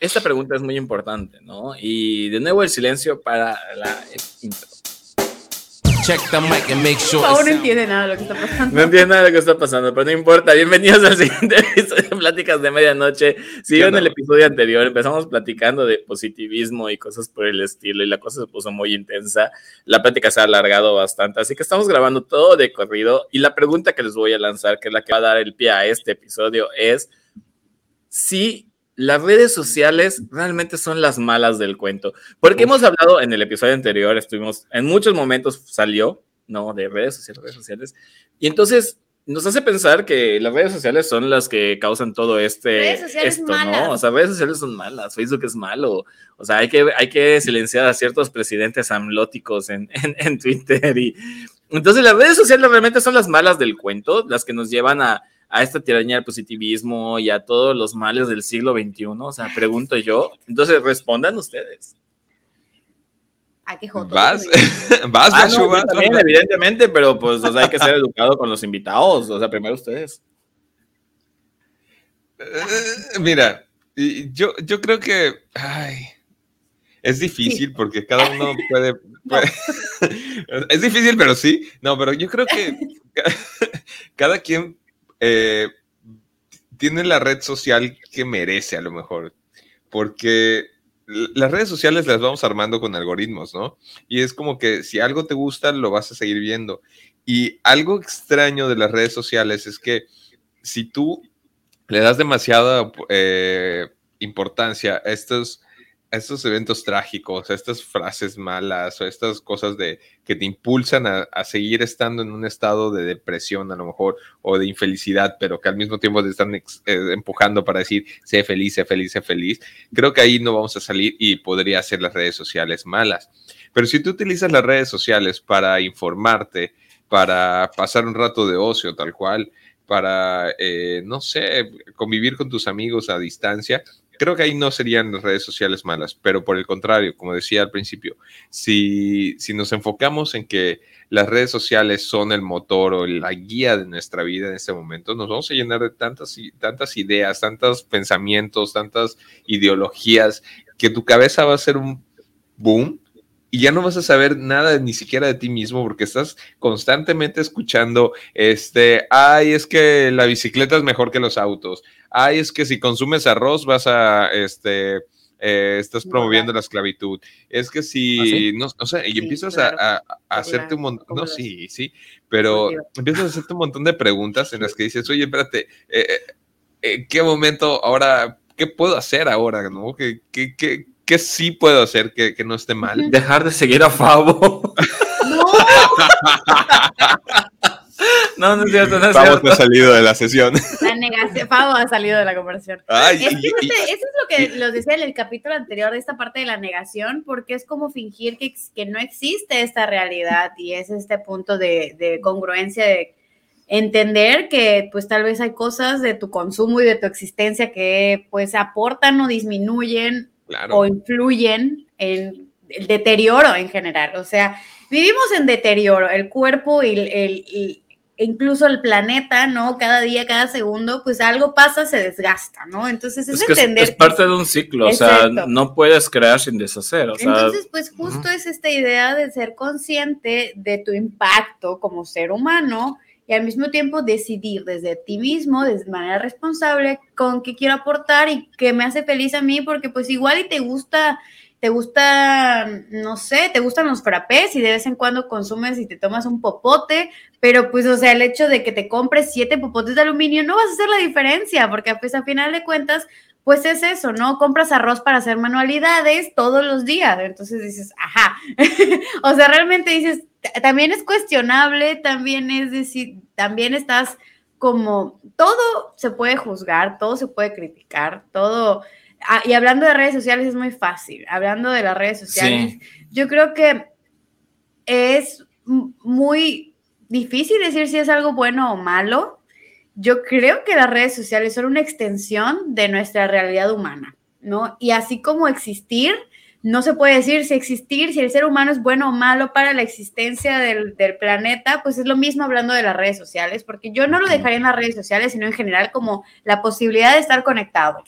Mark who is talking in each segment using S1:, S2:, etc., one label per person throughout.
S1: esta pregunta es muy importante, ¿no? Y de nuevo el silencio para la intro.
S2: Check the mic and make sure.
S3: no entiende nada de lo que está pasando.
S1: No entiende nada de lo que está pasando, pero no importa. Bienvenidos al siguiente episodio de Pláticas de Medianoche. Si en el episodio anterior empezamos platicando de positivismo y cosas por el estilo, y la cosa se puso muy intensa. La plática se ha alargado bastante, así que estamos grabando todo de corrido. Y la pregunta que les voy a lanzar, que es la que va a dar el pie a este episodio, es si las redes sociales realmente son las malas del cuento. Porque hemos hablado en el episodio anterior, estuvimos, en muchos momentos salió, ¿no? De redes sociales, redes sociales. Y entonces nos hace pensar que las redes sociales son las que causan todo este, esto, ¿no? O sea, redes sociales son malas, Facebook es malo. O sea, hay que, hay que silenciar a ciertos presidentes amlóticos en, en, en Twitter. Y entonces las redes sociales realmente son las malas del cuento, las que nos llevan a a esta tiranía del positivismo y a todos los males del siglo XXI? O sea, pregunto yo. Entonces, respondan ustedes.
S3: ¿A qué joto?
S4: ¿Vas? ¿Vas,
S1: ah, no, también, evidentemente, pero pues hay que ser educado con los invitados. O sea, primero ustedes.
S4: Eh, mira, yo, yo creo que ay, es difícil porque cada uno puede... es difícil, pero sí. No, pero yo creo que cada quien eh, tiene la red social que merece a lo mejor, porque las redes sociales las vamos armando con algoritmos, ¿no? Y es como que si algo te gusta, lo vas a seguir viendo. Y algo extraño de las redes sociales es que si tú le das demasiada eh, importancia a estos estos eventos trágicos, a estas frases malas o estas cosas de que te impulsan a, seguir estando en un estado de depresión a lo mejor o de infelicidad, pero que al mismo tiempo te están eh, empujando para decir sé feliz, sé feliz, sé feliz, creo que ahí no vamos a salir y podría ser las redes sociales malas. Pero si tú utilizas las redes sociales para informarte, para pasar un rato de ocio tal cual, para, eh, no sé, convivir con tus amigos a distancia, creo que ahí no serían las redes sociales malas, pero por el contrario, como decía al principio, si, si nos enfocamos en que las redes sociales son el motor o la guía de nuestra vida en este momento, nos vamos a llenar de tantas, tantas ideas, tantos pensamientos, tantas ideologías, que tu cabeza va a ser un boom y ya no vas a saber nada ni siquiera de ti mismo porque estás constantemente escuchando este, ay, es que la bicicleta es mejor que los autos, ay, es que si consumes arroz vas a, este, eh, estás promoviendo la esclavitud, es que si, ¿Ah, no, sé, y empiezas a, hacerte un montón, no, sí, sí, pero empiezas a hacerte un montón de preguntas en las que dices, oye, espérate, eh, eh, ¿en qué momento ahora, qué puedo hacer ahora, no? ¿Qué, qué, qué ¿Qué sí puedo hacer que, no esté mal?
S1: Dejar de seguir a Favo. No.
S4: No, no es cierto, no es Favo ha salido de la sesión.
S3: La negación, Favo ha salido de la conversación. Ay, eso es lo que los decía en el capítulo anterior de esta parte de la negación, porque es como fingir que, que no existe esta realidad y es este punto de, de congruencia de entender que pues tal vez hay cosas de tu consumo y de tu existencia que pues aportan o disminuyen o influyen en el deterioro en general. O sea, vivimos en deterioro, el cuerpo y el, incluso el planeta, ¿no? Cada día, cada segundo, pues algo pasa, se desgasta, ¿no? Entonces es, entender.
S1: Es, parte de un ciclo, o sea, no puedes crear sin deshacer.
S3: Entonces, pues justo es esta idea de ser consciente de tu impacto como ser humano y al mismo tiempo decidir desde ti mismo, de manera responsable, con qué quiero aportar y qué me hace feliz a mí, porque pues igual y te gusta, te gusta, no sé, te gustan los frappés y de vez en cuando consumes y te tomas un popote, pero pues, o sea, el hecho de que te compres siete popotes de aluminio no vas a hacer la diferencia, porque pues a final de cuentas, pues es eso, ¿no? Compras arroz para hacer manualidades todos los días, entonces dices, ajá, o sea, realmente dices, también es cuestionable, también es decir, también estás como, todo se puede juzgar, todo se puede criticar, todo, ah, y hablando de redes sociales es muy fácil, hablando de las redes sociales, yo creo que es muy difícil decir si es algo bueno o malo. Yo creo que las redes sociales son una extensión de nuestra realidad humana, ¿no? Y así como existir, no se puede decir si existir, si el ser humano es bueno o malo para la existencia del, planeta, pues es lo mismo hablando de las redes sociales, porque yo no lo dejaría en las redes sociales, sino en general como la posibilidad de estar conectado.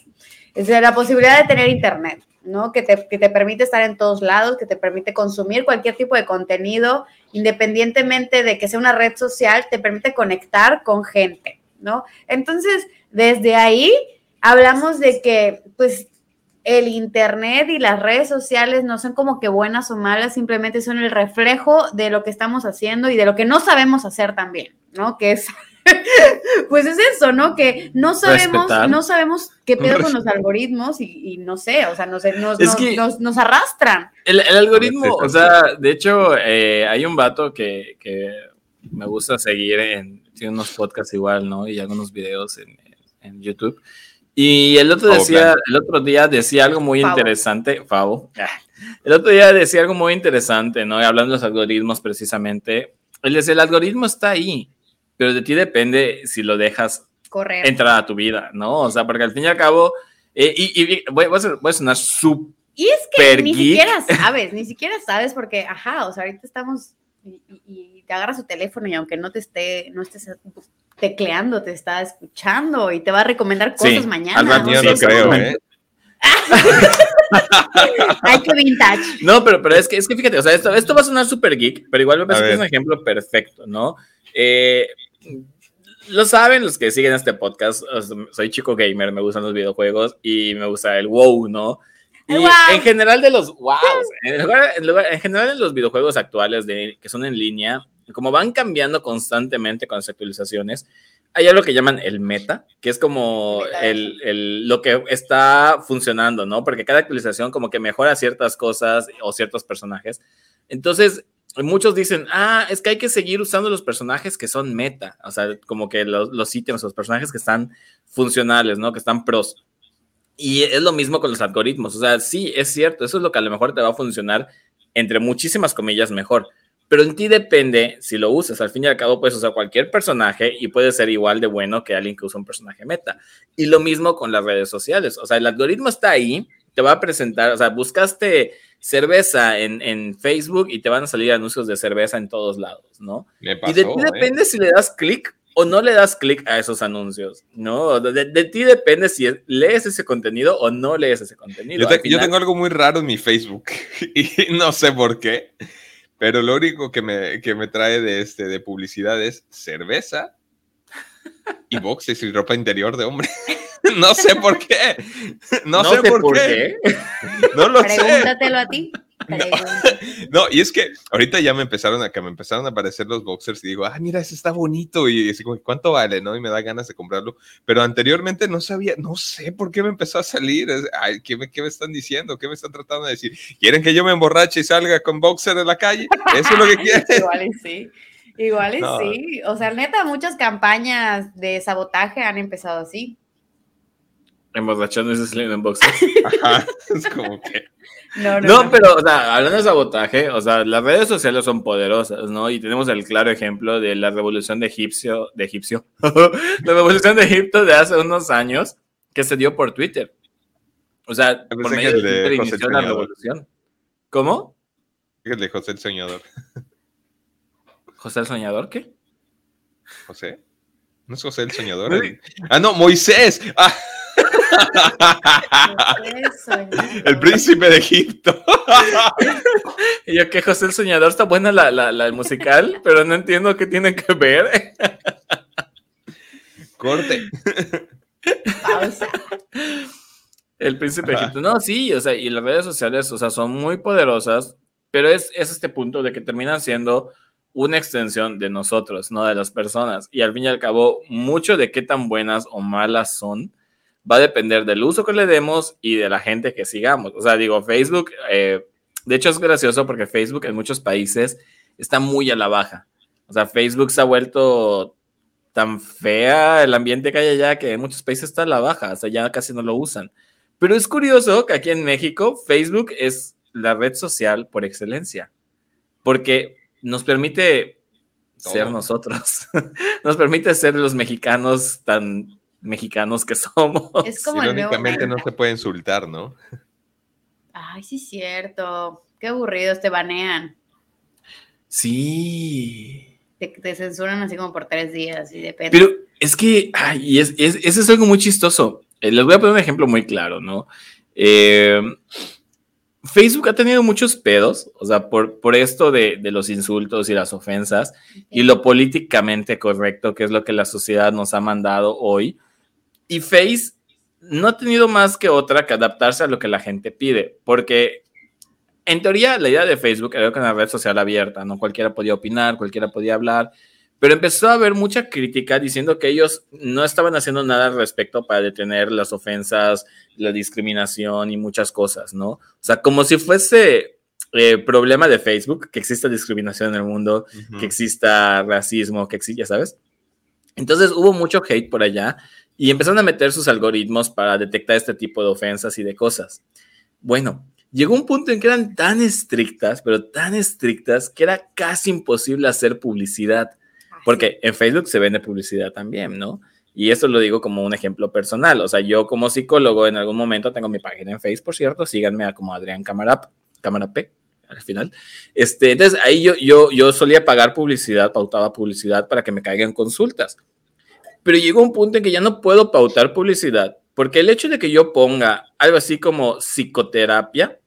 S3: Es la posibilidad de tener internet, ¿no? Que te, que te permite estar en todos lados, que te permite consumir cualquier tipo de contenido, independientemente de que sea una red social, te permite conectar con gente, ¿no? Entonces, desde ahí hablamos de que, pues, el Internet y las redes sociales no son como que buenas o malas, simplemente son el reflejo de lo que estamos haciendo y de lo que no sabemos hacer también, ¿no? Que es, pues es eso, ¿no? Que no sabemos, no sabemos qué pedo con los algoritmos y, no sé, o sea, nos, nos, arrastran.
S1: El, algoritmo, o sea, de hecho, eh, hay un vato que, que, me gusta seguir en, tiene unos podcasts igual, ¿no? Y algunos videos en, en YouTube y el otro, decía, el otro día decía algo muy interesante, Favo. El otro día decía algo muy interesante, ¿no? hablando de los algoritmos precisamente. Él decía, el algoritmo está ahí, pero de ti depende si lo dejas
S3: Correr.
S1: entrar a tu vida, ¿no? O sea, porque al fin y al cabo, eh, y, voy, a sonar súper
S3: Y es que ni siquiera sabes, ni siquiera sabes porque, ajá, o sea, ahorita estamos y, y, te agarras su teléfono y aunque no te esté, no estés tecleando, te está escuchando y te va a recomendar cosas mañana.
S4: Al ¿no? lo creo, ¿eh?
S3: Ay, qué vintage.
S1: No, pero, pero es, que, es que fíjate, o sea, esto, esto va a sonar súper geek, pero igual me parece que es un ejemplo perfecto, ¿no? Eh, lo saben los que siguen este podcast, soy chico gamer, me gustan los videojuegos y me gusta el WoW, ¿no? Y en general de los wow, en, en, general de los videojuegos actuales de, que son en línea, como van cambiando constantemente con las actualizaciones, hay algo que llaman el meta, que es como el, lo que está funcionando, ¿no? Porque cada actualización como que mejora ciertas cosas o ciertos personajes. Entonces, muchos dicen, ah, es que hay que seguir usando los personajes que son meta, o sea, como que los, los ítems, los personajes que están funcionales, ¿no? Que están pros. Y es lo mismo con los algoritmos, o sea, sí, es cierto, eso es lo que a lo mejor te va a funcionar, entre muchísimas comillas, mejor pero en ti depende si lo usas. Al fin y al cabo puedes usar cualquier personaje y puede ser igual de bueno que alguien que usa un personaje meta. Y lo mismo con las redes sociales. O sea, el algoritmo está ahí, te va a presentar, o sea, buscaste cerveza en, en Facebook y te van a salir anuncios de cerveza en todos lados, ¿no? y de ti ¿eh? depende si le das clic o no le das clic a esos anuncios, ¿no? De, ti depende si lees ese contenido o no lees ese contenido.
S4: Yo, yo tengo algo muy raro en mi Facebook y no sé por qué. Pero lo único que me, que me trae de, este, de publicidad es cerveza y boxes y ropa interior de hombre. no sé por qué. No, sé, por, qué. No lo sé.
S3: Pregúntatelo a ti.
S4: No, y es que ahorita ya me empezaron a que me empezaron a aparecer los boxers y digo, ah, mira, ese está bonito y así como, ¿cuánto vale? ¿No? Y me da ganas de comprarlo. Pero anteriormente no sabía, no sé por qué me empezó a salir. Ay, ¿qué me, qué me están diciendo? ¿Qué me están tratando de decir? ¿Quieren que yo me emborrache y salga con boxer en la calle? ¿Eso es lo que quieren?
S3: Igual y sí. Igual y sí. O sea, neta, muchas campañas de sabotaje han empezado así.
S1: Emborrachando y saliendo en boxer.
S4: Ajá, es como que.
S1: No, no, pero, o sea, hablando de sabotaje, o sea, las redes sociales son poderosas, ¿no? Y tenemos el claro ejemplo de la revolución de egipcio, de egipcio, la revolución de Egipto de hace unos años que se dio por Twitter. O sea, por medio de Twitter inició la revolución. ¿Cómo?
S4: El de José el Soñador.
S1: ¿José el Soñador qué?
S4: ¿José? ¿No es José el Soñador? Ah, no, Moisés. Ah. El príncipe de Egipto.
S1: y yo que José el Soñador está buena la, la, musical, pero no entiendo qué tiene que ver.
S4: Corte.
S3: Pausa.
S1: El príncipe de Egipto. No, sí, o sea, y las redes sociales, o sea, son muy poderosas, pero es, es este punto de que terminan siendo una extensión de nosotros, no de las personas. Y al fin y al cabo, mucho de qué tan buenas o malas son va a depender del uso que le demos y de la gente que sigamos. O sea, digo, Facebook, eh, de hecho es gracioso porque Facebook en muchos países está muy a la baja. O sea, Facebook se ha vuelto tan fea el ambiente que hay allá que en muchos países está a la baja, o sea, ya casi no lo usan. Pero es curioso que aquí en México Facebook es la red social por excelencia, porque nos permite ser nosotros, nos permite ser los mexicanos tan mexicanos que somos.
S3: Es como
S4: Irónicamente no se puede insultar, ¿no?
S3: Ay, sí, es cierto. Qué aburridos, te banean.
S1: Sí.
S3: Te, censuran así como por tres días y depende.
S1: Pero es que, ay, es, es, eso es algo muy chistoso. Eh, les voy a poner un ejemplo muy claro, ¿no? Eh, Facebook ha tenido muchos pedos, o sea, por, por esto de, de, los insultos y las ofensas y lo políticamente correcto, que es lo que la sociedad nos ha mandado hoy. Y Face no ha tenido más que otra que adaptarse a lo que la gente pide, porque en teoría la idea de Facebook era que una red social abierta, ¿no? Cualquiera podía opinar, cualquiera podía hablar, pero empezó a haber mucha crítica diciendo que ellos no estaban haciendo nada al respecto para detener las ofensas, la discriminación y muchas cosas, ¿no? O sea, como si fuese eh, problema de Facebook, que exista discriminación en el mundo, que exista racismo, que exista, ¿sabes? Entonces hubo mucho hate por allá y empezaron a meter sus algoritmos para detectar este tipo de ofensas y de cosas. Bueno, llegó un punto en que eran tan estrictas, pero tan estrictas, que era casi imposible hacer publicidad. Porque en Facebook se vende publicidad también, ¿no? Y eso lo digo como un ejemplo personal. O sea, yo como psicólogo en algún momento tengo mi página en Facebook, por cierto, síganme a como Adrián Cámara, Cámara P al final. Este, entonces ahí yo, yo, yo solía pagar publicidad, pautaba publicidad para que me caigan consultas. Pero llegó un punto en que ya no puedo pautar publicidad, porque el hecho de que yo ponga algo así como psicoterapia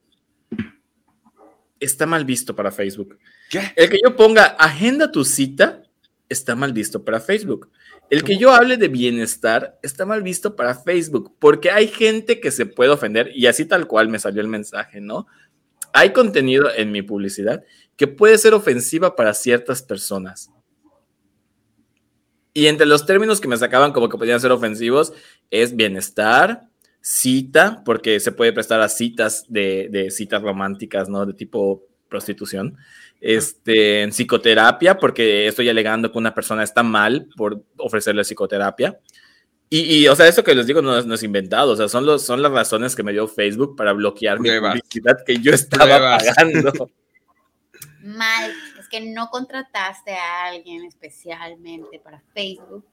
S1: está mal visto para Facebook. ¿Qué? El que yo ponga agenda tu cita está mal visto para Facebook. El que yo hable de bienestar está mal visto para Facebook, porque hay gente que se puede ofender, y así tal cual me salió el mensaje, ¿no? Hay contenido en mi publicidad que puede ser ofensiva para ciertas personas. Y entre los términos que me sacaban como que podían ser ofensivos es bienestar, cita, porque se puede prestar a citas de, de citas románticas, ¿no? De tipo prostitución este, en psicoterapia, porque estoy alegando que una persona está mal por ofrecerle psicoterapia. Y, o sea, eso que les digo no, es inventado, o sea, son, los, son las razones que me dio Facebook para bloquear mi publicidad que yo estaba pagando.
S3: Mal, que no contrataste a alguien especialmente para Facebook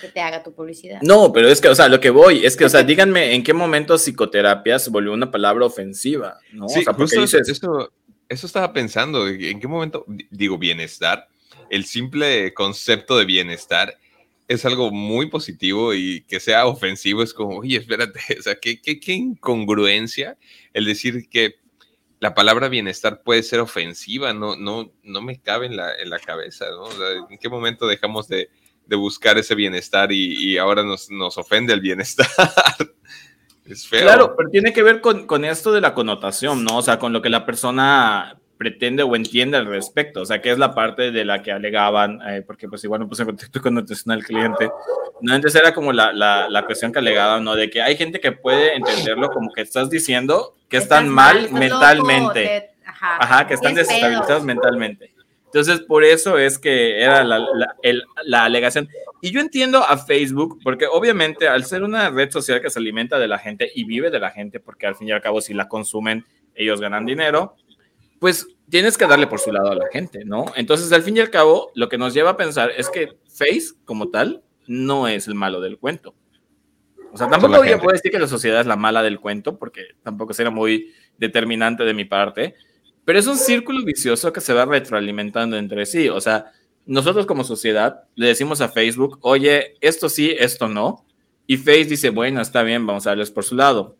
S3: que te haga tu publicidad.
S1: No, pero es que, o sea, lo que voy es que, o sea, díganme en qué momento psicoterapia se volvió una palabra ofensiva, ¿no?
S4: Sí,
S1: o sea,
S4: dices, eso, eso estaba pensando, ¿en qué momento, digo, bienestar? El simple concepto de bienestar es algo muy positivo y que sea ofensivo es como, oye, espérate, o sea, qué, qué, qué incongruencia el decir que la palabra bienestar puede ser ofensiva, no, no, no me cabe en la, en la cabeza, ¿no? ¿En qué momento dejamos de, de buscar ese bienestar y, y ahora nos, nos, ofende el bienestar?
S1: Claro, pero tiene que ver con, con, esto de la connotación, ¿no? O sea, con lo que la persona pretende o entiende al respecto, o sea, que es la parte de la que alegaban, eh, porque pues igual no puse en contacto con atención al cliente, no, antes era como la, la, la, cuestión que alegaban, ¿no? De que hay gente que puede entenderlo como que estás diciendo que están, mal, mentalmente, ajá, ajá, que están desestabilizados mentalmente. Entonces, por eso es que era la, la, el, la, alegación. Y yo entiendo a Facebook, porque obviamente al ser una red social que se alimenta de la gente y vive de la gente, porque al fin y al cabo si la consumen, ellos ganan dinero, pues tienes que darle por su lado a la gente, ¿no? Entonces, al fin y al cabo, lo que nos lleva a pensar es que Face, como tal, no es el malo del cuento. O sea, tampoco yo puedo decir que la sociedad es la mala del cuento, porque tampoco sería muy determinante de mi parte, pero es un círculo vicioso que se va retroalimentando entre sí. O sea, nosotros como sociedad le decimos a Facebook, oye, esto sí, esto no. Y Face dice, bueno, está bien, vamos a darles por su lado.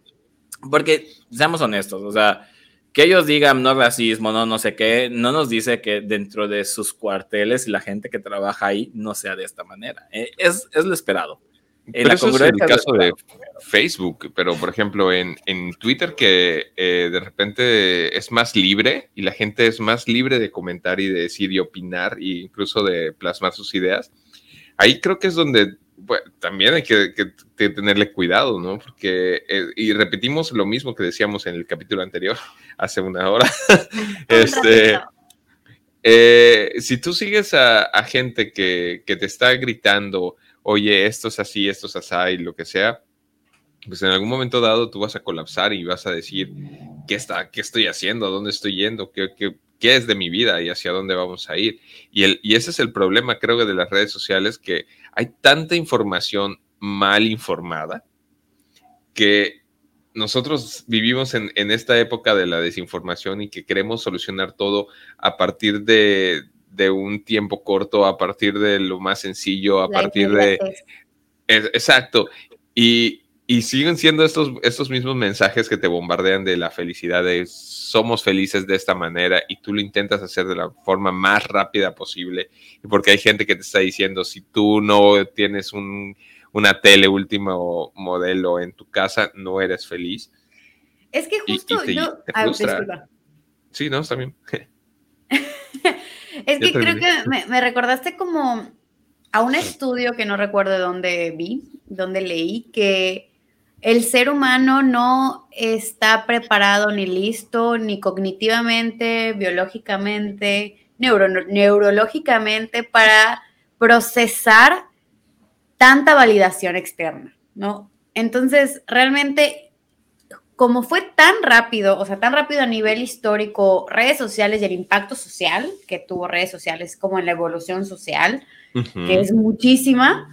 S1: Porque, seamos honestos, o sea, que ellos digan no racismo, no no sé qué, no nos dice que dentro de sus cuarteles y la gente que trabaja ahí no sea de esta manera. Eh, es, es lo esperado.
S4: Pero eso es el caso de Facebook, pero por ejemplo en, en Twitter que eh, de repente es más libre y la gente es más libre de comentar y de decir y opinar e incluso de plasmar sus ideas, ahí creo que es donde también hay que, que, tenerle cuidado, ¿no? Porque, eh, y repetimos lo mismo que decíamos en el capítulo anterior, hace una hora, este... Eh, si tú sigues a, a gente que, que, te está gritando, oye, esto es así, esto es así, y lo que sea, pues en algún momento dado tú vas a colapsar y vas a decir, ¿qué, está, qué estoy haciendo? ¿A dónde estoy yendo? ¿Qué, qué, qué es de mi vida y hacia dónde vamos a ir? Y, el, y ese es el problema, creo que, de las redes sociales, que hay tanta información mal informada que nosotros vivimos en, en, esta época de la desinformación y que queremos solucionar todo a partir de, de un tiempo corto, a partir de lo más sencillo, a la partir de... Es, exacto. Y, y siguen siendo estos, estos mismos mensajes que te bombardean de la felicidad, de somos felices de esta manera y tú lo intentas hacer de la forma más rápida posible. Y porque hay gente que te está diciendo, si tú no tienes un, una tele último modelo en tu casa, no eres feliz.
S3: Es que justo yo... Ah,
S4: sí, no, está bien.
S3: es que creo que me, me recordaste como a un estudio que no recuerdo dónde vi, dónde leí, que el ser humano no está preparado ni listo, ni cognitivamente, biológicamente, neurológicamente para procesar tanta validación externa, ¿no? Entonces, realmente, como fue tan rápido, o sea, tan rápido a nivel histórico, redes sociales y el impacto social que tuvo redes sociales como en la evolución social, que es muchísima,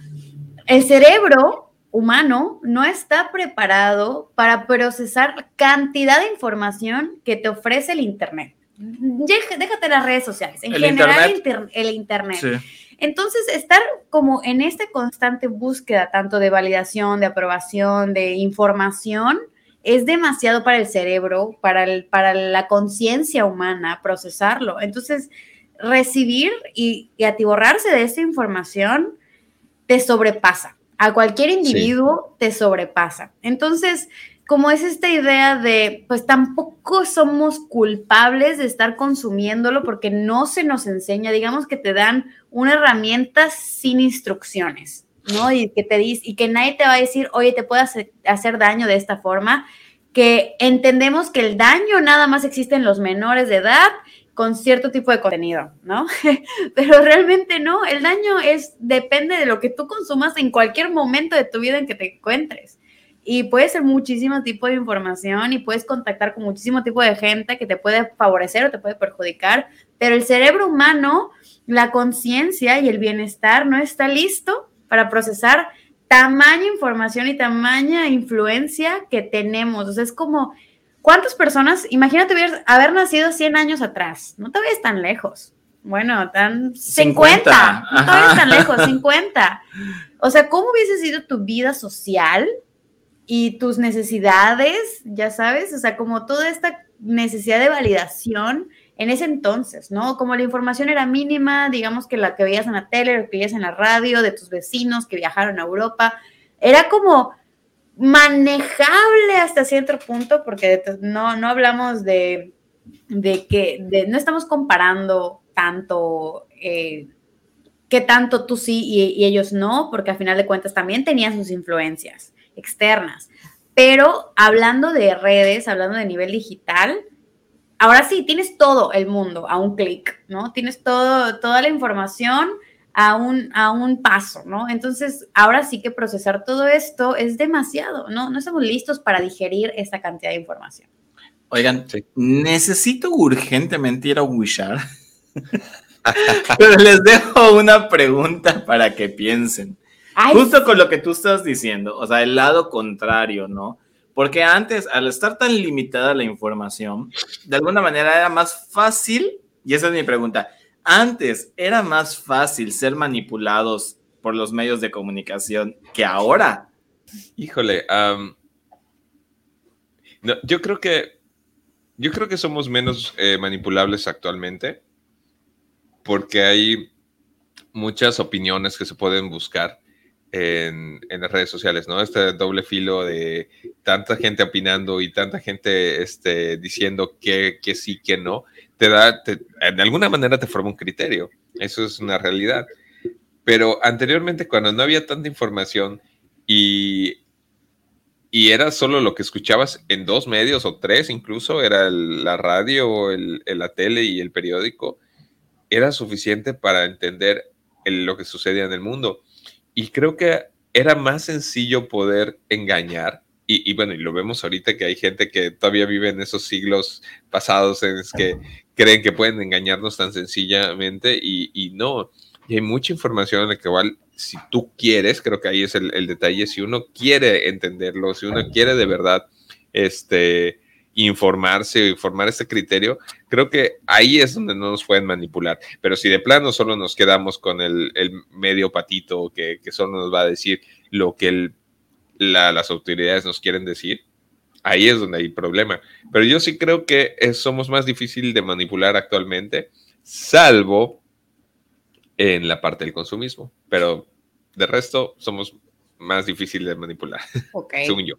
S3: el cerebro humano no está preparado para procesar cantidad de información que te ofrece el Internet. Déjate las redes sociales, en general el Internet. Entonces, estar como en esta constante búsqueda tanto de validación, de aprobación, de información, es demasiado para el cerebro, para, el, para la conciencia humana procesarlo. Entonces, recibir y, y atiborrarse de esta información te sobrepasa a cualquier individuo te sobrepasa. Entonces, como es esta idea de, pues tampoco somos culpables de estar consumiéndolo porque no se nos enseña, digamos que te dan una herramienta sin instrucciones, ¿no? Y que te dice, y que nadie te va a decir, oye, te puede hacer, hacer daño de esta forma, que entendemos que el daño nada más existe en los menores de edad con cierto tipo de contenido, ¿no? Pero realmente no, el daño es, depende de lo que tú consumas en cualquier momento de tu vida en que te encuentres. Y puede ser muchísimo tipo de información y puedes contactar con muchísimo tipo de gente que te puede favorecer o te puede perjudicar, pero el cerebro humano, la conciencia y el bienestar no está listo para procesar tamaña información y tamaña influencia que tenemos. O sea, es como ¿Cuántas personas, imagínate haber, nacido 100 años atrás, no te vayas tan lejos. Bueno, tan 50, no te vayas tan lejos, 50. O sea, ¿cómo hubiese sido tu vida social y tus necesidades, ya sabes? O sea, como toda esta necesidad de validación en ese entonces, ¿no? Como la información era mínima, digamos que la que veías en la tele, lo que veías en la radio, de tus vecinos que viajaron a Europa, era como manejable hasta cierto punto, porque no, no hablamos de, que no estamos comparando tanto eh, que tanto tú sí y, ellos no, porque al final de cuentas también tenían sus influencias externas. Pero hablando de redes, hablando de nivel digital, ahora sí, tienes todo el mundo a un clic, ¿no? Tienes todo, toda la información a un, a un paso, ¿no? Entonces, ahora sí que procesar todo esto es demasiado, ¿no? No estamos listos para digerir esta cantidad de información.
S1: Oigan, necesito urgentemente ir a Wishar. Pero les dejo una pregunta para que piensen. Justo con lo que tú estás diciendo, o sea, el lado contrario, ¿no? Porque antes, al estar tan limitada la información, de alguna manera era más fácil, y esa es mi pregunta, antes era más fácil ser manipulados por los medios de comunicación que ahora.
S4: Híjole, yo creo que yo creo que somos menos eh, manipulables actualmente porque hay muchas opiniones que se pueden buscar en, las redes sociales, ¿no? Este doble filo de tanta gente opinando y tanta gente este, diciendo que, que sí, que no te da, de alguna manera te forma un criterio. Eso es una realidad. Pero anteriormente, cuando no había tanta información y, y era solo lo que escuchabas en dos medios o tres incluso, era la radio, el, la tele y el periódico, era suficiente para entender lo que sucedía en el mundo. Y creo que era más sencillo poder engañar y, bueno, y lo vemos ahorita que hay gente que todavía vive en esos siglos pasados en los que creen que pueden engañarnos tan sencillamente y, no. Y hay mucha información en la que igual, si tú quieres, creo que ahí es el, detalle, si uno quiere entenderlo, si uno quiere de verdad este, informarse y formar este criterio, creo que ahí es donde no nos pueden manipular. Pero si de plano solo nos quedamos con el, medio patito que, que solo nos va a decir lo que el las autoridades nos quieren decir, ahí es donde hay problema. Pero yo sí creo que somos más difícil de manipular actualmente, salvo en la parte del consumismo. Pero de resto somos más difíciles de manipular, según yo.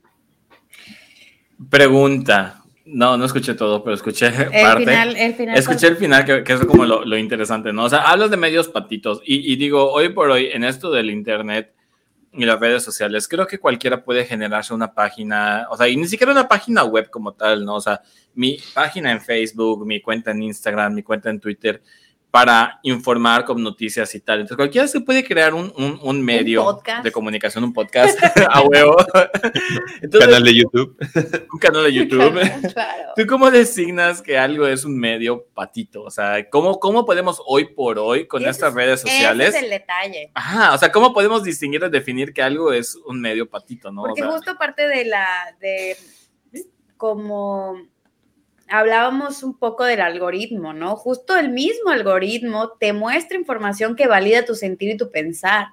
S1: Pregunta. No, no escuché todo, pero escuché parte. escuché el final, que, es como lo, interesante, ¿no? O sea, hablas de medios patitos y, y digo, hoy por hoy, en esto del Internet, y las redes sociales, creo que cualquiera puede generarse una página, o sea, y ni siquiera una página web como tal, ¿no? O sea, mi página en Facebook, mi cuenta en Instagram, mi cuenta en Twitter, para informar con noticias y tal. Entonces, cualquiera se puede crear un, un, medio de comunicación, un podcast a huevo.
S4: Un canal de YouTube.
S1: Un canal de YouTube. ¿Tú cómo designas que algo es un medio patito? O sea, ¿cómo, cómo podemos hoy por hoy con estas redes sociales?
S3: Ese es el detalle.
S1: Ajá, o sea, ¿cómo podemos distinguir o definir que algo es un medio patito, no?
S3: Porque justo parte de la, de, como hablábamos un poco del algoritmo, ¿no? Justo el mismo algoritmo te muestra información que valida tu sentir y tu pensar.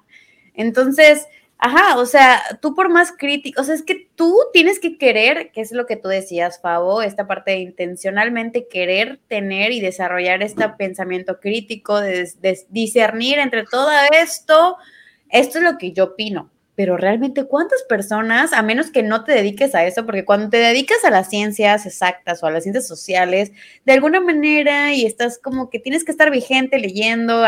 S3: Entonces, ajá, o sea, tú por más crítico, o sea, es que tú tienes que querer, que es lo que tú decías, Fabo, esta parte de intencionalmente querer tener y desarrollar este pensamiento crítico, de, discernir entre todo esto, esto es lo que yo opino pero realmente cuántas personas, a menos que no te dediques a eso, porque cuando te dedicas a las ciencias exactas o a las ciencias sociales, de alguna manera y estás como que tienes que estar vigente leyendo,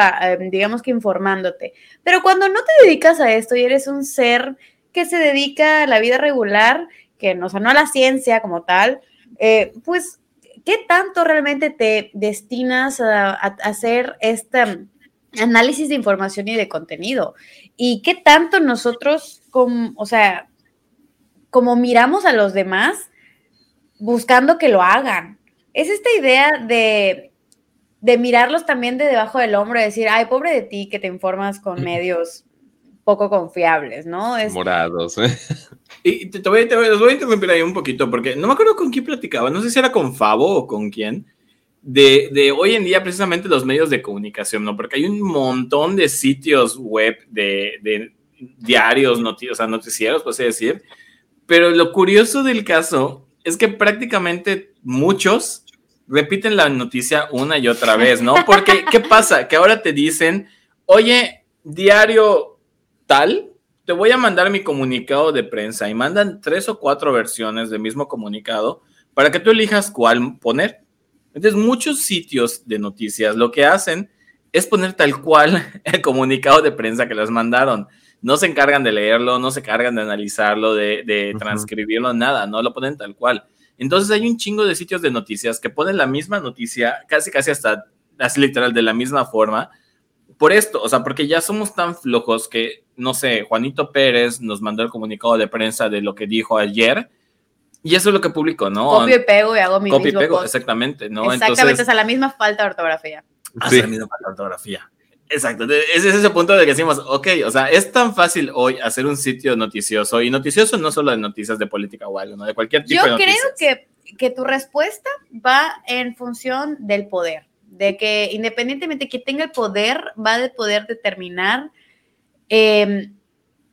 S3: digamos que informándote, pero cuando no te dedicas a esto y eres un ser que se dedica a la vida regular, que no, o no a la ciencia como tal, eh, pues, ¿qué tanto realmente te destinas a, a hacer esta análisis de información y de contenido. Y qué tanto nosotros, como, o sea, como miramos a los demás buscando que lo hagan. Es esta idea de, de mirarlos también de debajo del hombro y decir, ay, pobre de ti que te informas con medios poco confiables, ¿no?
S4: Es... Morados.
S1: ¿eh? Y te, voy, te, voy, voy a interrumpir ahí un poquito porque no me acuerdo con quién platicaba, no sé si era con Fabo o con quién, de, hoy en día precisamente los medios de comunicación, ¿no? Porque hay un montón de sitios web, de, diarios, noticias, o sea, noticieros, por así decir. Pero lo curioso del caso es que prácticamente muchos repiten la noticia una y otra vez, ¿no? Porque, ¿qué pasa? Que ahora te dicen, oye, diario tal, te voy a mandar mi comunicado de prensa y mandan tres o cuatro versiones del mismo comunicado para que tú elijas cuál poner. Entonces, muchos sitios de noticias lo que hacen es poner tal cual el comunicado de prensa que les mandaron. No se encargan de leerlo, no se encargan de analizarlo, de, transcribirlo, nada, no lo ponen tal cual. Entonces hay un chingo de sitios de noticias que ponen la misma noticia, casi casi hasta, así literal, de la misma forma. Por esto, o sea, porque ya somos tan flojos que, no sé, Juanito Pérez nos mandó el comunicado de prensa de lo que dijo ayer y eso es lo que publico, ¿no?
S3: Copio y pego y hago mi
S1: Copio y pego, exactamente, ¿no?
S3: Exactamente, es a la misma falta de ortografía.
S1: Sí. la misma falta de ortografía. Exacto, ese es ese punto de que decimos, ok, o sea, es tan fácil hoy hacer un sitio noticioso, y noticioso no solo de noticias de política o algo, ¿no? De cualquier tipo
S3: Yo
S1: de noticias.
S3: Yo creo que, que tu respuesta va en función del poder, de que independientemente que tenga el poder, va de poder determinar eh,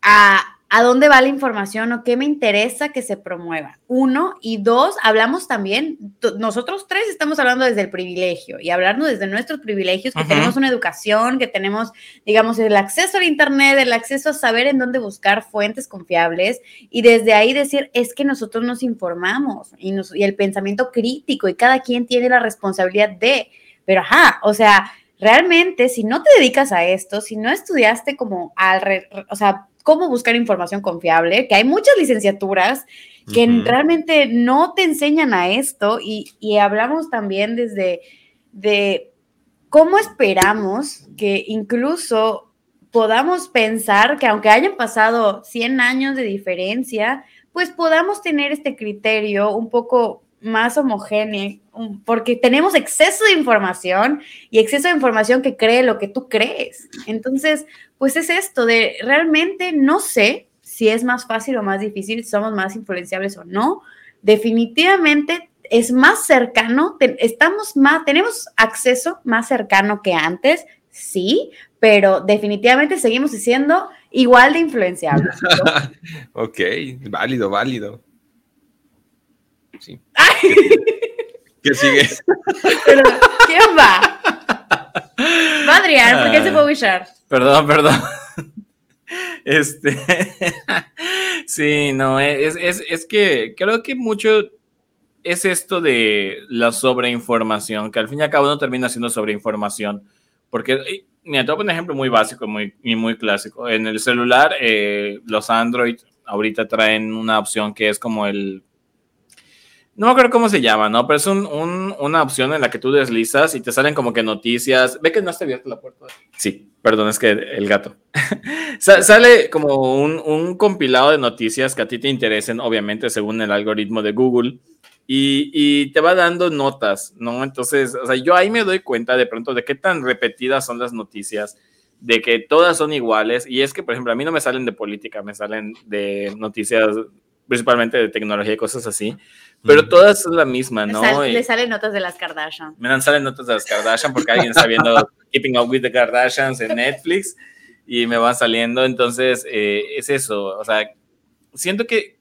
S3: a a dónde va la información o qué me interesa que se promueva. Uno, y dos, hablamos también, nosotros tres estamos hablando desde el privilegio y hablando desde nuestros privilegios, que tenemos una educación, que tenemos, digamos, el acceso al Internet, el acceso a saber en dónde buscar fuentes confiables y desde ahí decir, es que nosotros nos informamos y, nos, y el pensamiento crítico y cada quien tiene la responsabilidad de, pero ajá, o sea, realmente si no te dedicas a esto, si no estudiaste como al, o sea, cómo buscar información confiable, que hay muchas licenciaturas que realmente no te enseñan a esto y, hablamos también desde de cómo esperamos que incluso podamos pensar que aunque hayan pasado 100 años de diferencia, pues podamos tener este criterio un poco más homogéneo, porque tenemos exceso de información y exceso de información que cree lo que tú crees. Entonces, pues es esto de realmente no sé si es más fácil o más difícil, somos más influenciables o no. Definitivamente es más cercano, estamos más, tenemos acceso más cercano que antes, sí, pero definitivamente seguimos siendo igual de influenciables.
S4: ok, válido, válido. Sí. ¿Qué sigue?
S3: Pero, ¿quién va? Va Adrián, ¿por qué se fue Wishart?
S1: Perdón, perdón. Este. sí, no, es, es, es que creo que mucho es esto de la sobreinformación, que al fin y al cabo no termina siendo sobreinformación. Porque, mira, te voy a poner un ejemplo muy básico muy, y muy clásico. En el celular, eh, los Android ahorita traen una opción que es como el no me acuerdo cómo se llama, ¿no? Pero es un, una opción en la que tú deslizas y te salen como que noticias. Ve que no está abierta la puerta. Sí, perdón, es que el gato. sale como un, un, compilado de noticias que a ti te interesen, obviamente, según el algoritmo de Google. Y, y, te va dando notas, ¿no? Entonces, o sea, yo ahí me doy cuenta de pronto de qué tan repetidas son las noticias, de que todas son iguales. Y es que, por ejemplo, a mí no me salen de política, me salen de noticias principalmente de tecnología y cosas así, pero todas son la misma, ¿no?
S3: le salen notas de las Kardashian.
S1: Me dan salen notas de las Kardashian porque alguien está viendo Keeping Up with the Kardashians en Netflix y me van saliendo, entonces eh, es eso, o sea, siento que,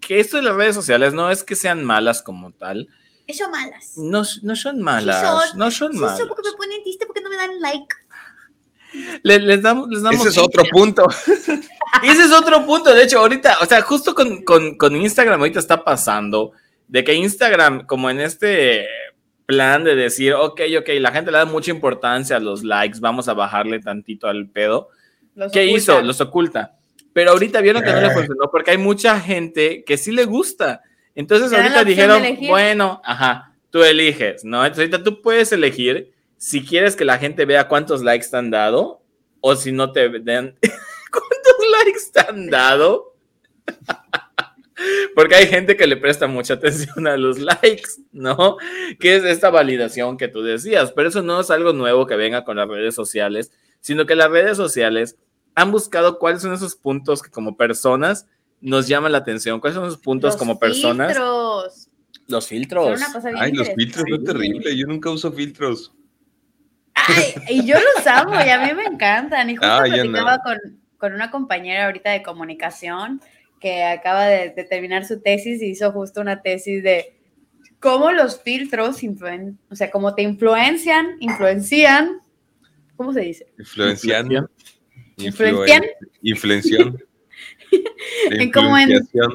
S1: que esto de las redes sociales no es que sean malas como tal.
S3: Son malas.
S1: No, no son malas, no son sí malas.
S3: porque me ponen triste porque no me dan like.
S1: Les, damos, les damos
S4: Ese es otro punto.
S1: Ese es otro punto. De hecho, ahorita, o sea, justo con, con, con, Instagram ahorita está pasando de que Instagram, como en este plan de decir, ok, ok, la gente le da mucha importancia a los likes, vamos a bajarle tantito al pedo. ¿Qué hizo? Los oculta. Pero ahorita vieron que no le funcionó porque hay mucha gente que sí le gusta. Entonces ahorita dijeron, bueno, ajá, tú eliges, ¿no? Entonces ahorita tú puedes elegir si quieres que la gente vea cuántos likes te han dado o si no te den cuántos likes te han dado. Porque hay gente que le presta mucha atención a los likes, ¿no? Que es esta validación que tú decías, pero eso no es algo nuevo que venga con las redes sociales, sino que las redes sociales han buscado cuáles son esos puntos que como personas nos llaman la atención, cuáles son esos puntos como personas.
S3: Filtros.
S1: Los filtros.
S4: Ay, los filtros son terribles, yo nunca uso filtros
S3: y yo los amo y a mí me encantan. Y justo ah, platicaba con, con, una compañera ahorita de comunicación que acaba de, terminar su tesis y hizo justo una tesis de cómo los filtros, influen, o sea, cómo te influencian, influencian, ¿cómo se dice?
S4: Influencian.
S3: Influencian.
S4: Influencian.
S3: en cómo en,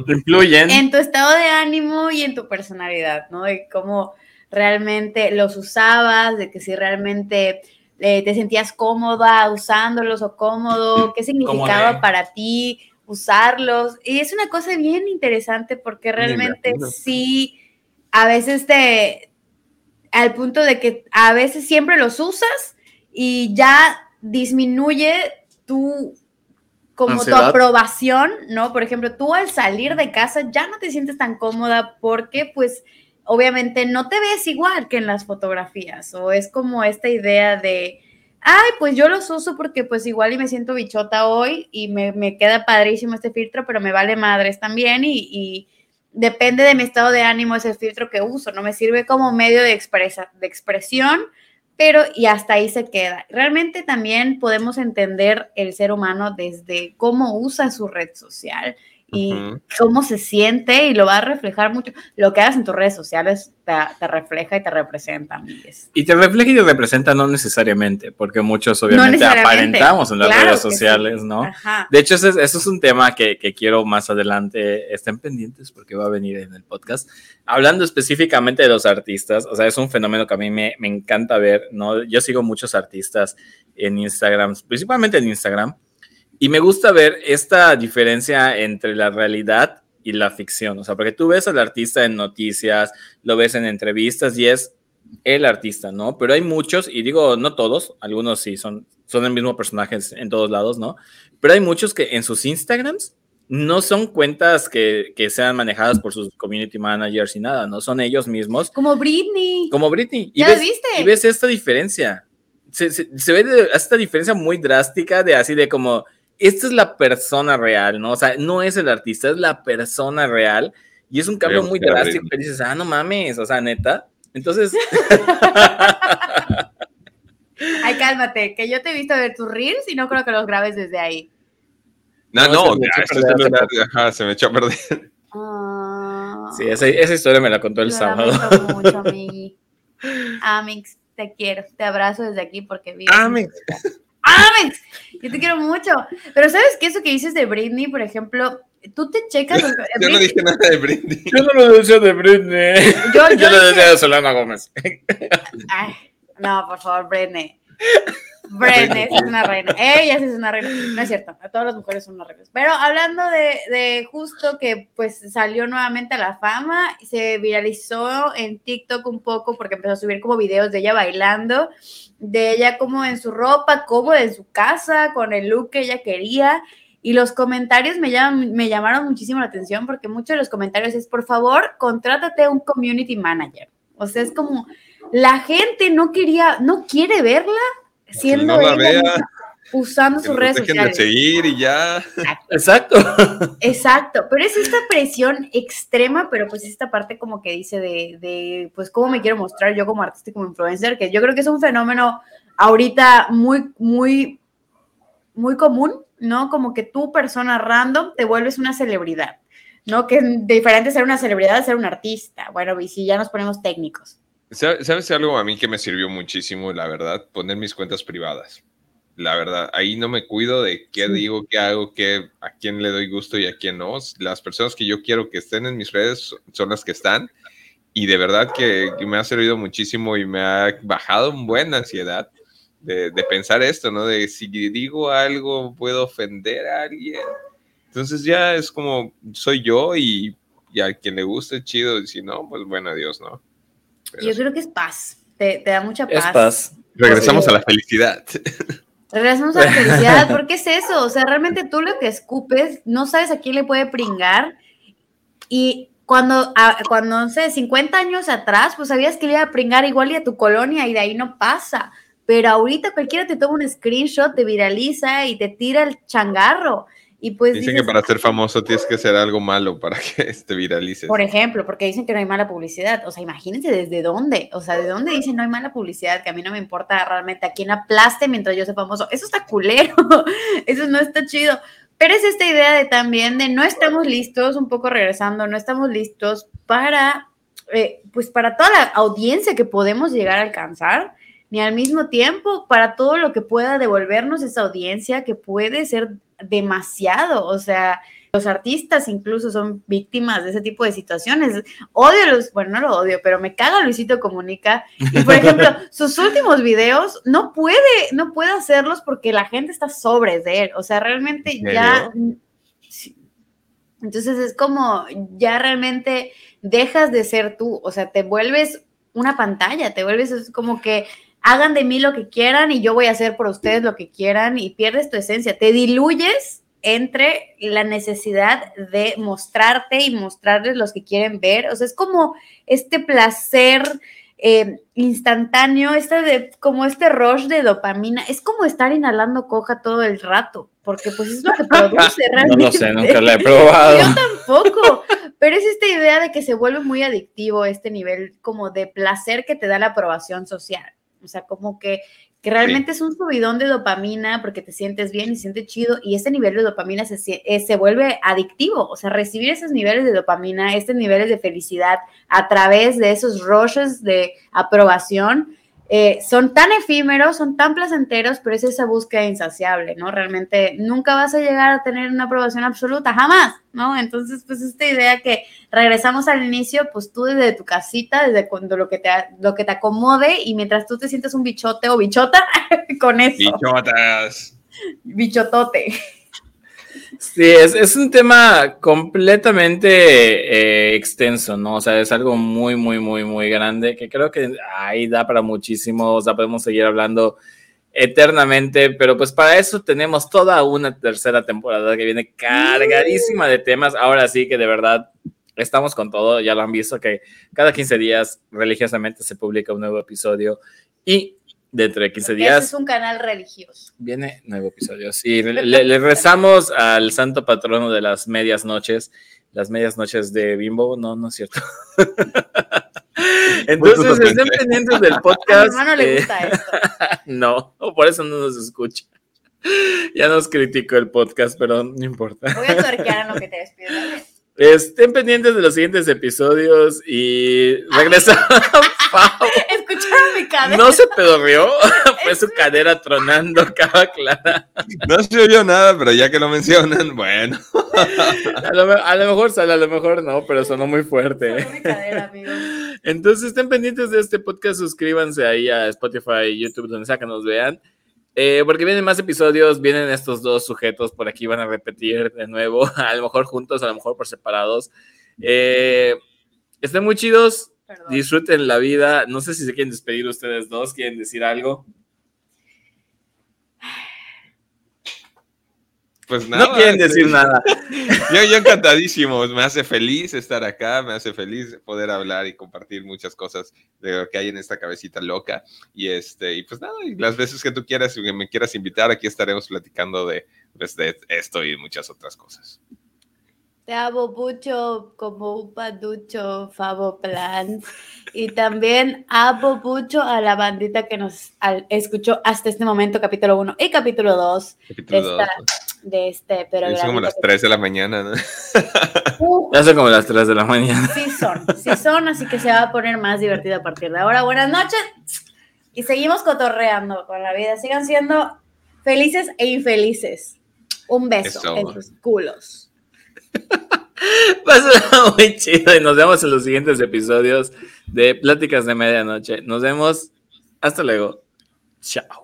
S1: influyen.
S3: en tu estado de ánimo y en tu personalidad, ¿no? De cómo realmente los usabas, de que si realmente eh, te sentías cómoda usándolos o cómodo, qué significaba para ti usarlos. Y es una cosa bien interesante porque realmente sí, a veces te, al punto de que a veces siempre los usas y ya disminuye tu como tu aprobación, ¿no? Por ejemplo, tú al salir de casa ya no te sientes tan cómoda porque pues obviamente no te ves igual que en las fotografías o es como esta idea de, ay, pues yo los uso porque pues igual y me siento bichota hoy y me, queda padrísimo este filtro, pero me vale madres también y, depende de mi estado de ánimo ese filtro que uso, no me sirve como medio de, expresa, de expresión, pero y hasta ahí se queda. Realmente también podemos entender el ser humano desde cómo usa su red social y cómo se siente y lo va a reflejar mucho. Lo que hagas en tus redes sociales te, refleja y te representa, amigues.
S1: Y te refleja y te representa no necesariamente, porque muchos obviamente aparentamos en las redes sociales, ¿no? De hecho, eso es, un tema que, que, quiero más adelante, estén pendientes porque va a venir en el podcast. Hablando específicamente de los artistas, o sea, es un fenómeno que a mí me, me encanta ver, ¿no? Yo sigo muchos artistas en Instagram, principalmente en Instagram y me gusta ver esta diferencia entre la realidad y la ficción. O sea, porque tú ves al artista en noticias, lo ves en entrevistas y es el artista, ¿no? Pero hay muchos, y digo, no todos, algunos sí son, son el mismo personaje en todos lados, ¿no? Pero hay muchos que en sus Instagrams no son cuentas que, que, sean manejadas por sus community managers y nada, no son ellos mismos.
S3: Como Britney.
S1: Como Britney.
S3: ¿Ya ves, viste?
S1: Y ves esta diferencia. Se, se, ve esta diferencia muy drástica de así de como esta es la persona real, ¿no? O sea, no es el artista, es la persona real. Y es un cambio muy drástico que dices, ah, no mames, o sea, neta. Entonces.
S3: Ay, cálmate, que yo te he visto ver tus reels y no creo que los grabes desde ahí.
S4: No,
S1: No,
S4: no,
S1: se me echó a perder hace
S4: celular,
S1: poco.
S4: ajá, se me echó a perder.
S3: Ah,
S1: Sí, esa, esa historia me la contó el sábado.
S3: mucho. Amix, te quiero, te abrazo desde aquí porque vivo.
S4: Amix.
S3: Amix, yo te quiero mucho. Pero ¿sabes qué? Eso que dices de Britney, por ejemplo, tú te checas.
S4: Yo no dije nada de Britney.
S1: Yo no lo decía de Britney.
S3: Yo-
S1: Yo,
S3: yo
S1: lo
S3: dije-
S1: decía de Solana Gómez.
S3: Ay, no, por favor, Britney. Sí es una reina. Ella sí es una reina. No es cierto, a todas las mujeres son unas reinas. Pero hablando de, de justo que pues salió nuevamente a la fama, se viralizó en TikTok un poco porque empezó a subir como videos de ella bailando, de ella como en su ropa, como en su casa, con el look que ella quería. Y los comentarios me, llaman, me llamaron muchísimo la atención porque muchos de los comentarios es, por favor, contrátate a un community manager. O sea, es como, la gente no quería, no quiere verla siendo
S4: no la
S3: ella
S4: vea.
S3: misma, usando
S4: Que
S3: sus redes
S4: dejen
S3: sociales.
S4: de seguir y ya.
S1: Exacto.
S3: Exacto, pero es esta presión extrema, pero pues esta parte como que dice de, de, pues cómo me quiero mostrar yo como artista y como influencer, que yo creo que es un fenómeno ahorita muy, muy, muy común, ¿no? Como que tú, persona random, te vuelves una celebridad, ¿no? Que es diferente ser una celebridad de ser un artista. Bueno, y si ya nos ponemos técnicos.
S4: ¿Sabe- ¿Sabes algo a mí que me sirvió muchísimo, la verdad? Poner mis cuentas privadas. La verdad, ahí no me cuido de qué
S3: Sí.
S4: digo, qué hago, qué, a quién le doy gusto y a quién no. Las personas que yo quiero que estén en mis redes son las que están. Y de verdad que, que me ha servido muchísimo y me ha bajado un buen ansiedad de, de pensar esto, ¿no? De si digo algo puedo ofender a alguien. Entonces ya es como soy yo y, y a quien le guste, chido. Y si no, pues bueno, adiós, ¿no? Pero
S3: Yo creo que es paz, te, te da mucha
S1: Es
S3: paz.
S1: paz.
S4: Regresamos
S3: Sí.
S4: a la felicidad.
S3: Regresamos a la felicidad, porque es eso, o sea, realmente tú lo que escupes, no sabes a quién le puede pringar, y cuando, a- cuando, no sé, 50 años atrás, pues sabías que le iba a pringar igual y a tu colonia, y de ahí no pasa, pero ahorita cualquiera te toma un screenshot, te viraliza y te tira el changarro, y pues
S4: Dicen
S3: dices,
S4: que para ser famoso tienes que hacer algo malo para que te viralices.
S3: por ejemplo, porque dicen que no hay mala publicidad. O sea, imagínense desde dónde. O sea, de dónde dicen no hay mala publicidad, que a mí no me importa realmente a quién aplaste mientras yo sea famoso. Eso está culero. Eso no está chido. Pero es esta idea de también de no estamos listos, un poco regresando, no estamos listos para, eh, pues para toda la audiencia que podemos llegar a alcanzar, ni al mismo tiempo para todo lo que pueda devolvernos esa audiencia que puede ser demasiado. O sea, los artistas incluso son víctimas de ese tipo de situaciones. Odio los, bueno, no lo odio, pero me caga Luisito Comunica. Y por ejemplo, sus últimos videos no puede, no puede hacerlos porque la gente está sobre de él. O sea, realmente
S4: ¿En
S3: ya. Entonces es como ya realmente dejas de ser tú. O sea, te vuelves una pantalla, te vuelves es como que hagan de mí lo que quieran y yo voy a hacer por ustedes lo que quieran y pierdes tu esencia. Te diluyes entre la necesidad de mostrarte y mostrarles los que quieren ver. O sea, es como este placer eh, instantáneo, este de, como este rush de dopamina. Es como estar inhalando coja todo el rato, porque pues es lo que produce
S1: No
S3: realmente.
S1: lo sé, nunca la he probado.
S3: Yo tampoco, pero es esta idea de que se vuelve muy adictivo este nivel como de placer que te da la aprobación social. O sea, como que, que realmente es un subidón de dopamina porque te sientes bien y sientes chido y ese nivel de dopamina se, eh, se vuelve adictivo. O sea, recibir esos niveles de dopamina, estos niveles de felicidad a través de esos rushes de aprobación, eh, son tan efímeros, son tan placenteros, pero es esa búsqueda insaciable, ¿no? Realmente nunca vas a llegar a tener una aprobación absoluta, jamás, ¿no? Entonces, pues esta idea que regresamos al inicio, pues tú desde tu casita, desde cuando lo que te, lo que te acomode y mientras tú te sientes un bichote o bichota, con eso,
S4: Bichotas.
S3: bichotote.
S1: Sí, es, es un tema completamente eh, extenso, ¿no? O sea, es algo muy, muy, muy, muy grande que creo que ahí da para muchísimo, o sea, podemos seguir hablando eternamente, pero pues para eso tenemos toda una tercera temporada que viene cargadísima de temas. Ahora sí que de verdad estamos con todo, ya lo han visto que cada 15 días religiosamente se publica un nuevo episodio y dentro de 15
S3: Ese
S1: días
S3: es un canal religioso.
S1: Viene nuevo episodio. Sí, le, le rezamos al santo patrono de las medias noches. Las medias noches de Bimbo. No, no es cierto. Entonces, estén pendientes del
S3: A mi
S1: podcast.
S3: hermano le
S1: eh,
S3: gusta esto.
S1: no, por eso no nos escucha. Ya nos criticó el podcast, pero no importa.
S3: Voy a tuerquear en lo que te despido.
S1: Estén pendientes de los siguientes episodios y regresamos. Pau.
S3: ¿Escucharon mi cabeza?
S1: No se pedorreó, fue su cadera tronando, cava clara.
S4: No se oyó nada, pero ya que lo mencionan, bueno.
S1: A lo, me- a lo mejor sale, a lo mejor no, pero sonó muy fuerte.
S3: Sonó mi cadera, amigos.
S1: Entonces estén pendientes de este podcast, suscríbanse ahí a Spotify, YouTube, donde sea que nos vean. Eh, porque vienen más episodios, vienen estos dos sujetos por aquí, van a repetir de nuevo, a lo mejor juntos, a lo mejor por separados. Eh, estén muy chidos,
S3: Perdón.
S1: disfruten la vida. No sé si se quieren despedir ustedes dos, quieren decir algo.
S4: Pues nada.
S1: no quieren decir
S4: sí.
S1: nada.
S4: Yo, yo encantadísimo, me hace feliz estar acá, me hace feliz poder hablar y compartir muchas cosas de lo que hay en esta cabecita loca. Y este, y pues nada, y las veces que tú quieras y que me quieras invitar, aquí estaremos platicando de, pues, de esto y muchas otras cosas.
S3: Te amo mucho como un paducho, Favo Plans. Y también amo mucho a la bandita que nos escuchó hasta este momento, capítulo 1 y capítulo 2
S4: Capítulo
S3: de,
S4: dos,
S3: esta-
S4: ¿no?
S3: De este pero
S4: Es como las 3 de la mañana, ¿no?
S3: Uh,
S1: Ya son como las 3 de la mañana.
S3: sí son, sí son, así que se va a poner más divertido a partir de ahora. Buenas noches y seguimos cotorreando con la vida. Sigan siendo felices e infelices. Un beso
S4: Eso.
S3: en sus culos.
S1: Pásala muy chido y nos vemos en los siguientes episodios de Pláticas de Medianoche. Nos vemos. Hasta luego. Chao.